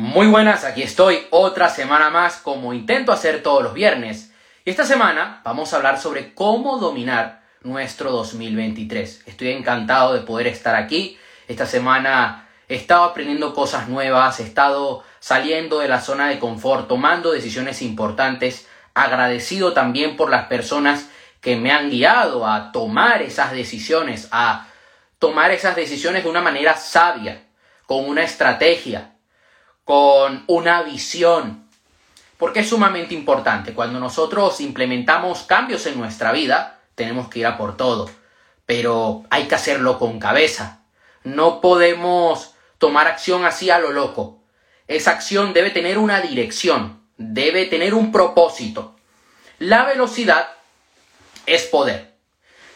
Muy buenas, aquí estoy otra semana más como intento hacer todos los viernes. Y esta semana vamos a hablar sobre cómo dominar nuestro 2023. Estoy encantado de poder estar aquí. Esta semana he estado aprendiendo cosas nuevas, he estado saliendo de la zona de confort, tomando decisiones importantes, agradecido también por las personas que me han guiado a tomar esas decisiones, a tomar esas decisiones de una manera sabia, con una estrategia, con una visión. Porque es sumamente importante. Cuando nosotros implementamos cambios en nuestra vida, tenemos que ir a por todo. Pero hay que hacerlo con cabeza. No podemos tomar acción así a lo loco. Esa acción debe tener una dirección, debe tener un propósito. La velocidad es poder.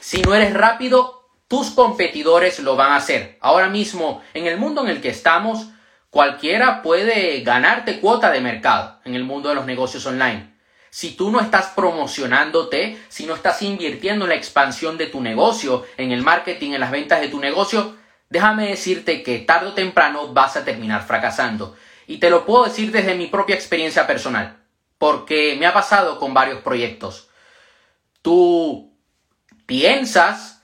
Si no eres rápido, tus competidores lo van a hacer. Ahora mismo, en el mundo en el que estamos, Cualquiera puede ganarte cuota de mercado en el mundo de los negocios online. Si tú no estás promocionándote, si no estás invirtiendo en la expansión de tu negocio, en el marketing, en las ventas de tu negocio, déjame decirte que tarde o temprano vas a terminar fracasando. Y te lo puedo decir desde mi propia experiencia personal, porque me ha pasado con varios proyectos. Tú piensas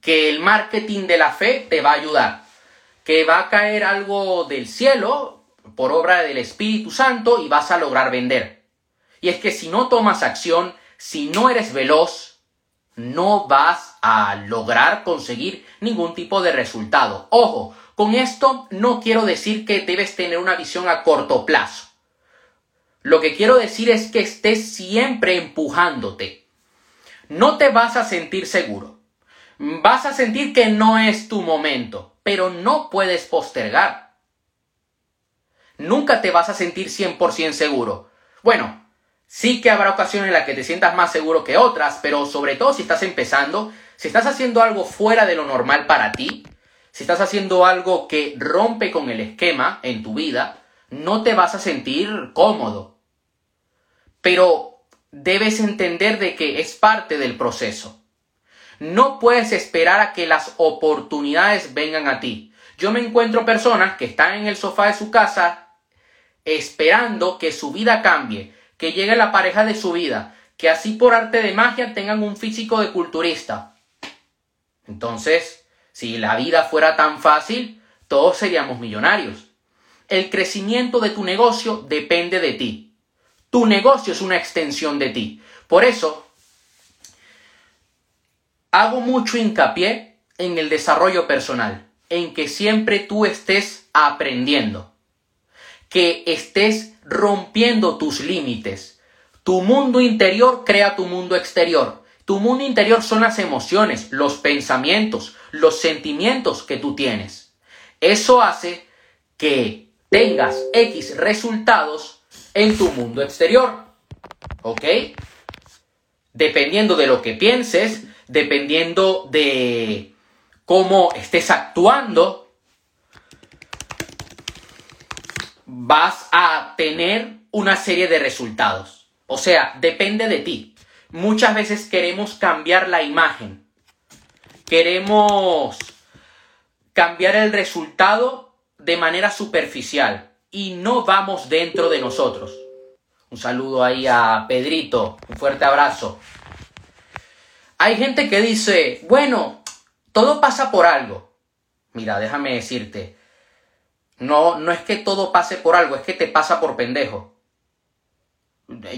que el marketing de la fe te va a ayudar que va a caer algo del cielo por obra del Espíritu Santo y vas a lograr vender. Y es que si no tomas acción, si no eres veloz, no vas a lograr conseguir ningún tipo de resultado. Ojo, con esto no quiero decir que debes tener una visión a corto plazo. Lo que quiero decir es que estés siempre empujándote. No te vas a sentir seguro. Vas a sentir que no es tu momento pero no puedes postergar. Nunca te vas a sentir 100% seguro. Bueno, sí que habrá ocasiones en las que te sientas más seguro que otras, pero sobre todo si estás empezando, si estás haciendo algo fuera de lo normal para ti, si estás haciendo algo que rompe con el esquema en tu vida, no te vas a sentir cómodo. Pero debes entender de que es parte del proceso. No puedes esperar a que las oportunidades vengan a ti. Yo me encuentro personas que están en el sofá de su casa esperando que su vida cambie, que llegue la pareja de su vida, que así por arte de magia tengan un físico de culturista. Entonces, si la vida fuera tan fácil, todos seríamos millonarios. El crecimiento de tu negocio depende de ti. Tu negocio es una extensión de ti. Por eso, hago mucho hincapié en el desarrollo personal, en que siempre tú estés aprendiendo, que estés rompiendo tus límites. Tu mundo interior crea tu mundo exterior. Tu mundo interior son las emociones, los pensamientos, los sentimientos que tú tienes. Eso hace que tengas X resultados en tu mundo exterior. ¿Ok? Dependiendo de lo que pienses, dependiendo de cómo estés actuando, vas a tener una serie de resultados. O sea, depende de ti. Muchas veces queremos cambiar la imagen. Queremos cambiar el resultado de manera superficial y no vamos dentro de nosotros. Un saludo ahí a Pedrito, un fuerte abrazo. Hay gente que dice, bueno, todo pasa por algo. Mira, déjame decirte, no, no es que todo pase por algo, es que te pasa por pendejo.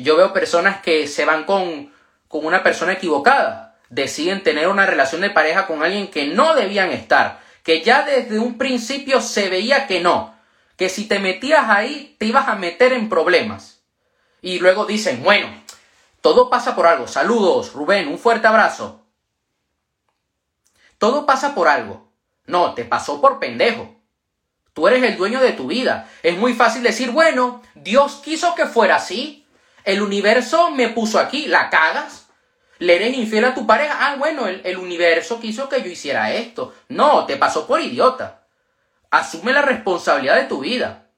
Yo veo personas que se van con, con una persona equivocada, deciden tener una relación de pareja con alguien que no debían estar, que ya desde un principio se veía que no, que si te metías ahí te ibas a meter en problemas. Y luego dicen, bueno, todo pasa por algo. Saludos, Rubén, un fuerte abrazo. Todo pasa por algo. No, te pasó por pendejo. Tú eres el dueño de tu vida. Es muy fácil decir, bueno, Dios quiso que fuera así. El universo me puso aquí. ¿La cagas? ¿Le eres infiel a tu pareja? Ah, bueno, el, el universo quiso que yo hiciera esto. No, te pasó por idiota. Asume la responsabilidad de tu vida.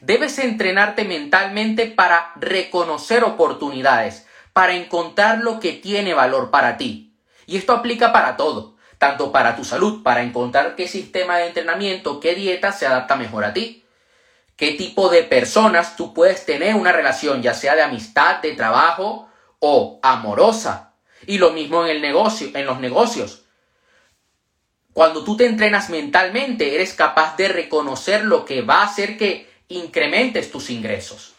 Debes entrenarte mentalmente para reconocer oportunidades para encontrar lo que tiene valor para ti. Y esto aplica para todo, tanto para tu salud, para encontrar qué sistema de entrenamiento, qué dieta se adapta mejor a ti, qué tipo de personas tú puedes tener una relación, ya sea de amistad, de trabajo o amorosa. Y lo mismo en el negocio, en los negocios. Cuando tú te entrenas mentalmente, eres capaz de reconocer lo que va a hacer que incrementes tus ingresos.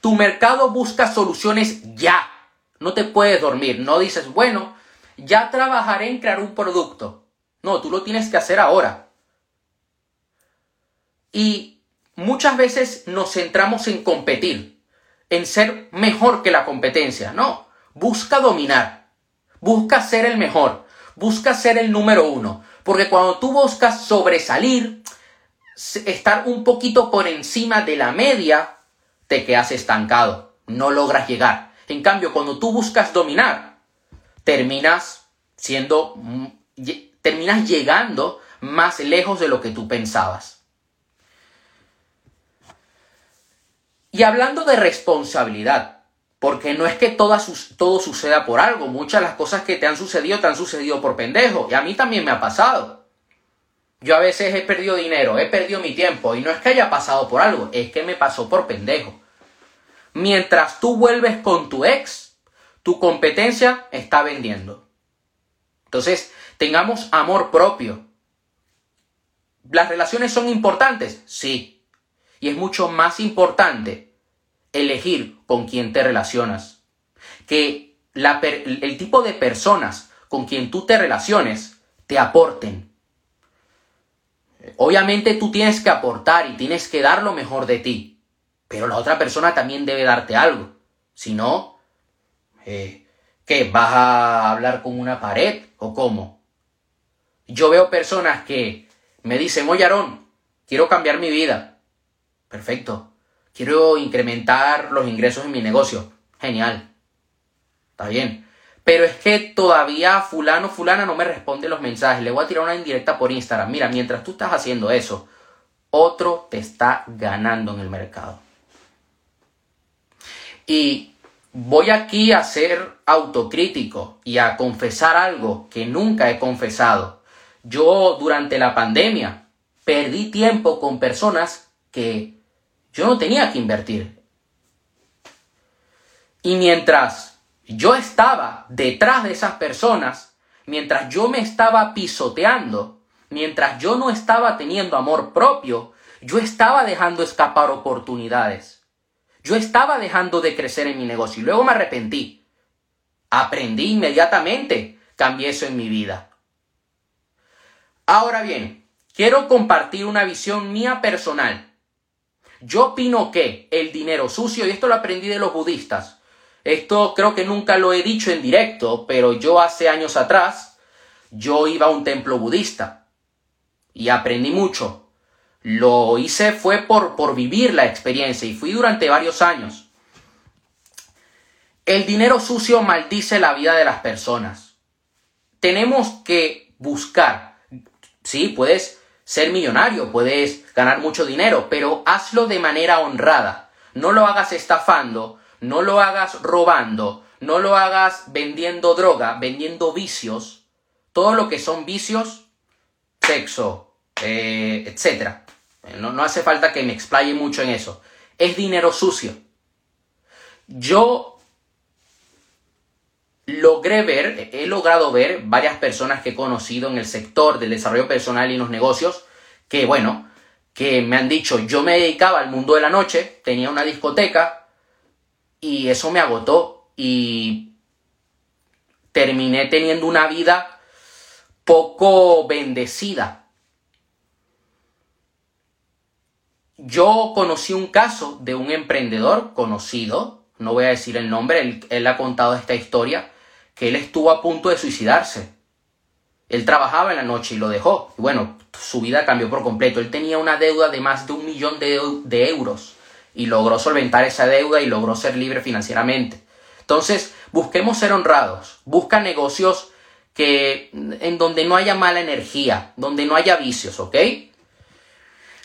Tu mercado busca soluciones ya. No te puedes dormir. No dices, bueno, ya trabajaré en crear un producto. No, tú lo tienes que hacer ahora. Y muchas veces nos centramos en competir, en ser mejor que la competencia. No, busca dominar. Busca ser el mejor. Busca ser el número uno. Porque cuando tú buscas sobresalir, estar un poquito por encima de la media, te quedas estancado. No logras llegar. En cambio, cuando tú buscas dominar, terminas siendo, terminas llegando más lejos de lo que tú pensabas. Y hablando de responsabilidad, porque no es que todo suceda por algo. Muchas de las cosas que te han sucedido te han sucedido por pendejo. Y a mí también me ha pasado. Yo a veces he perdido dinero, he perdido mi tiempo. Y no es que haya pasado por algo, es que me pasó por pendejo. Mientras tú vuelves con tu ex, tu competencia está vendiendo. Entonces, tengamos amor propio. ¿Las relaciones son importantes? Sí. Y es mucho más importante elegir con quién te relacionas. Que el tipo de personas con quien tú te relaciones te aporten. Obviamente tú tienes que aportar y tienes que dar lo mejor de ti, pero la otra persona también debe darte algo. Si no, eh, ¿qué? ¿Vas a hablar con una pared o cómo? Yo veo personas que me dicen, oye Aarón, quiero cambiar mi vida. Perfecto. Quiero incrementar los ingresos en mi negocio. Genial. Está bien. Pero es que todavía fulano, fulana no me responde los mensajes. Le voy a tirar una indirecta por Instagram. Mira, mientras tú estás haciendo eso, otro te está ganando en el mercado. Y voy aquí a ser autocrítico y a confesar algo que nunca he confesado. Yo durante la pandemia perdí tiempo con personas que yo no tenía que invertir. Y mientras yo estaba detrás de esas personas, mientras yo me estaba pisoteando, mientras yo no estaba teniendo amor propio, yo estaba dejando escapar oportunidades. Yo estaba dejando de crecer en mi negocio y luego me arrepentí. Aprendí inmediatamente, cambié eso en mi vida. Ahora bien, quiero compartir una visión mía personal yo opino que el dinero sucio, y esto lo aprendí de los budistas, esto creo que nunca lo he dicho en directo, pero yo hace años atrás, yo iba a un templo budista y aprendí mucho. Lo hice fue por, por vivir la experiencia y fui durante varios años. El dinero sucio maldice la vida de las personas. Tenemos que buscar, sí, puedes ser millonario, puedes ganar mucho dinero, pero hazlo de manera honrada. No lo hagas estafando, no lo hagas robando, no lo hagas vendiendo droga, vendiendo vicios. Todo lo que son vicios, sexo, eh, etc. No, no hace falta que me explaye mucho en eso. Es dinero sucio. Yo logré ver, he logrado ver varias personas que he conocido en el sector del desarrollo personal y los negocios, que bueno, que me han dicho, yo me dedicaba al mundo de la noche, tenía una discoteca y eso me agotó y terminé teniendo una vida poco bendecida. Yo conocí un caso de un emprendedor conocido, no voy a decir el nombre, él, ha contado esta historia, que él estuvo a punto de suicidarse. Él trabajaba en la noche y lo dejó. Y bueno, su vida cambió por completo. Él tenía una deuda de más de un millón de, de euros y logró solventar esa deuda y logró ser libre financieramente. Entonces, busquemos ser honrados. Busca negocios que en donde no haya mala energía, donde no haya vicios, ¿ok?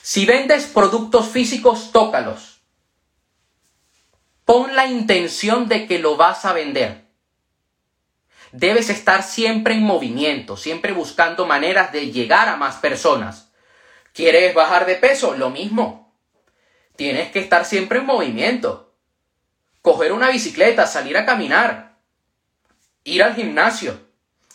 Si vendes productos físicos, tócalos. Pon la intención de que lo vas a vender debes estar siempre en movimiento, siempre buscando maneras de llegar a más personas. ¿Quieres bajar de peso? Lo mismo. tienes que estar siempre en movimiento. Coger una bicicleta, salir a caminar, ir al gimnasio.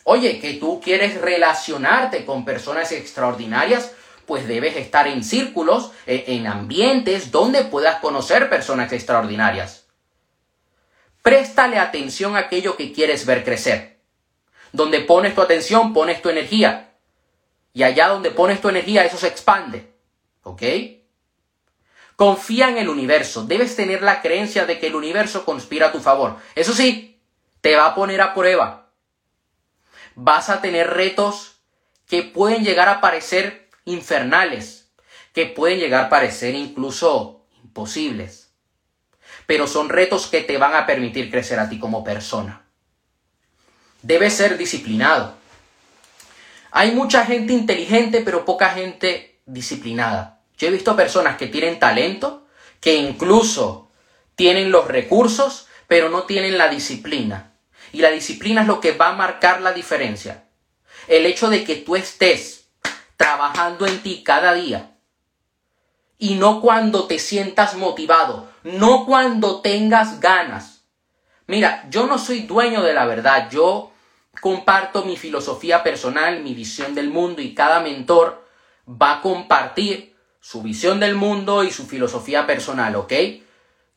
Oye, que tú quieres relacionarte con personas extraordinarias, pues debes estar en círculos, e, en ambientes donde puedas conocer personas extraordinarias. Préstale atención a aquello que quieres ver crecer. Donde pones tu atención, pones tu energía. Y allá donde pones tu energía, eso se expande. ¿Ok? Confía en el universo. Debes tener la creencia de que el universo conspira a tu favor. Eso sí, te va a poner a prueba. Vas a tener retos que pueden llegar a parecer infernales, que pueden llegar a parecer incluso imposibles. Pero son retos que te van a permitir crecer a ti como persona. Debes ser disciplinado. Hay mucha gente inteligente, pero poca gente disciplinada. Yo he visto personas que tienen talento, que incluso tienen los recursos, pero no tienen la disciplina. Y la disciplina es lo que va a marcar la diferencia. El hecho de que tú estés trabajando en ti cada día. Y no cuando te sientas motivado, no cuando tengas ganas. Mira, yo no soy dueño de la verdad, yo comparto mi filosofía personal, mi visión del mundo y cada mentor va a compartir su visión del mundo y su filosofía personal, ¿ok?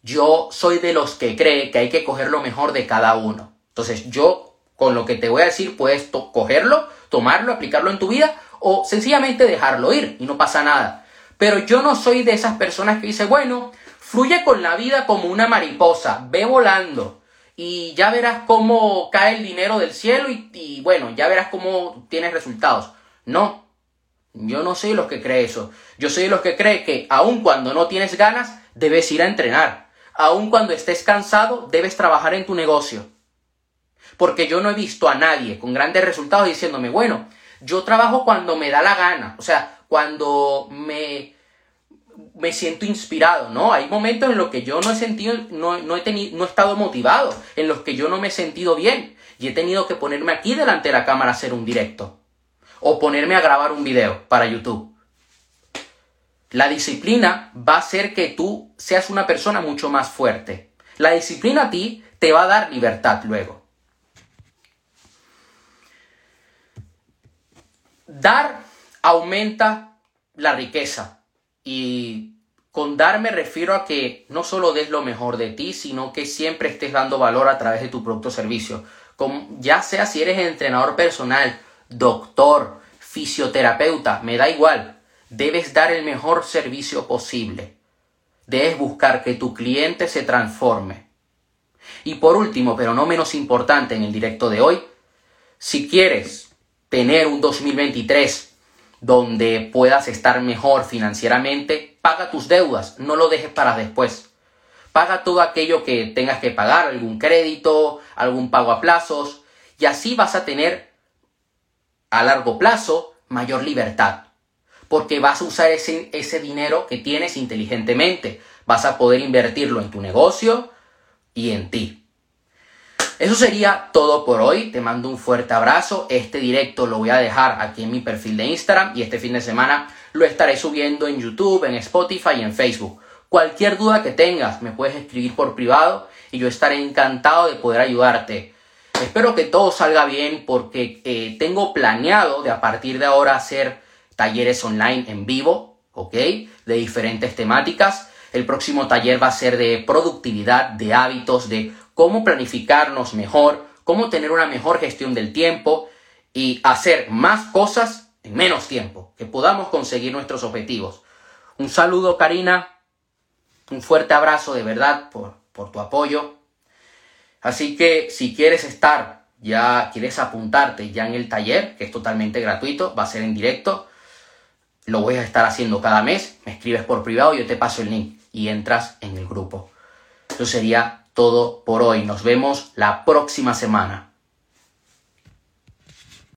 Yo soy de los que cree que hay que coger lo mejor de cada uno. Entonces yo con lo que te voy a decir puedes cogerlo, tomarlo, aplicarlo en tu vida o sencillamente dejarlo ir y no pasa nada. Pero yo no soy de esas personas que dice, bueno, fluye con la vida como una mariposa, ve volando y ya verás cómo cae el dinero del cielo y, bueno, ya verás cómo tienes resultados. No, yo no soy los que cree eso. Yo soy los que cree que aun cuando no tienes ganas, debes ir a entrenar. Aun cuando estés cansado, debes trabajar en tu negocio. Porque yo no he visto a nadie con grandes resultados diciéndome, bueno, yo trabajo cuando me da la gana, o sea, cuando me, me siento inspirado, ¿no? Hay momentos en los que yo no he sentido, no, no he tenido, no he estado motivado, en los que yo no me he sentido bien y he tenido que ponerme aquí delante de la cámara a hacer un directo o ponerme a grabar un video para YouTube. La disciplina va a hacer que tú seas una persona mucho más fuerte. La disciplina a ti te va a dar libertad luego. Dar aumenta la riqueza. Y con dar me refiero a que no solo des lo mejor de ti, sino que siempre estés dando valor a través de tu producto o servicio. ya sea si eres entrenador personal, doctor, fisioterapeuta, me da igual. Debes dar el mejor servicio posible. Debes buscar que tu cliente se transforme. Y por último, pero no menos importante en el directo de hoy, si quieres tener un 2023 donde puedas estar mejor financieramente, paga tus deudas, no lo dejes para después. Paga todo aquello que tengas que pagar, algún crédito, algún pago a plazos, y así vas a tener a largo plazo mayor libertad, porque vas a usar ese, ese dinero que tienes inteligentemente, vas a poder invertirlo en tu negocio y en ti. Eso sería todo por hoy. Te mando un fuerte abrazo. Este directo lo voy a dejar aquí en mi perfil de Instagram y este fin de semana lo estaré subiendo en YouTube, en Spotify y en Facebook. Cualquier duda que tengas me puedes escribir por privado y yo estaré encantado de poder ayudarte. Espero que todo salga bien porque eh, tengo planeado de a partir de ahora hacer talleres online en vivo, ¿ok? De diferentes temáticas. El próximo taller va a ser de productividad, de hábitos, de cómo planificarnos mejor, cómo tener una mejor gestión del tiempo y hacer más cosas en menos tiempo, que podamos conseguir nuestros objetivos. Un saludo, Karina. Un fuerte abrazo de verdad por, por tu apoyo. Así que si quieres estar, ya quieres apuntarte ya en el taller, que es totalmente gratuito, va a ser en directo, lo voy a estar haciendo cada mes, me escribes por privado, yo te paso el link y entras en el grupo. Eso sería todo por hoy. Nos vemos la próxima semana.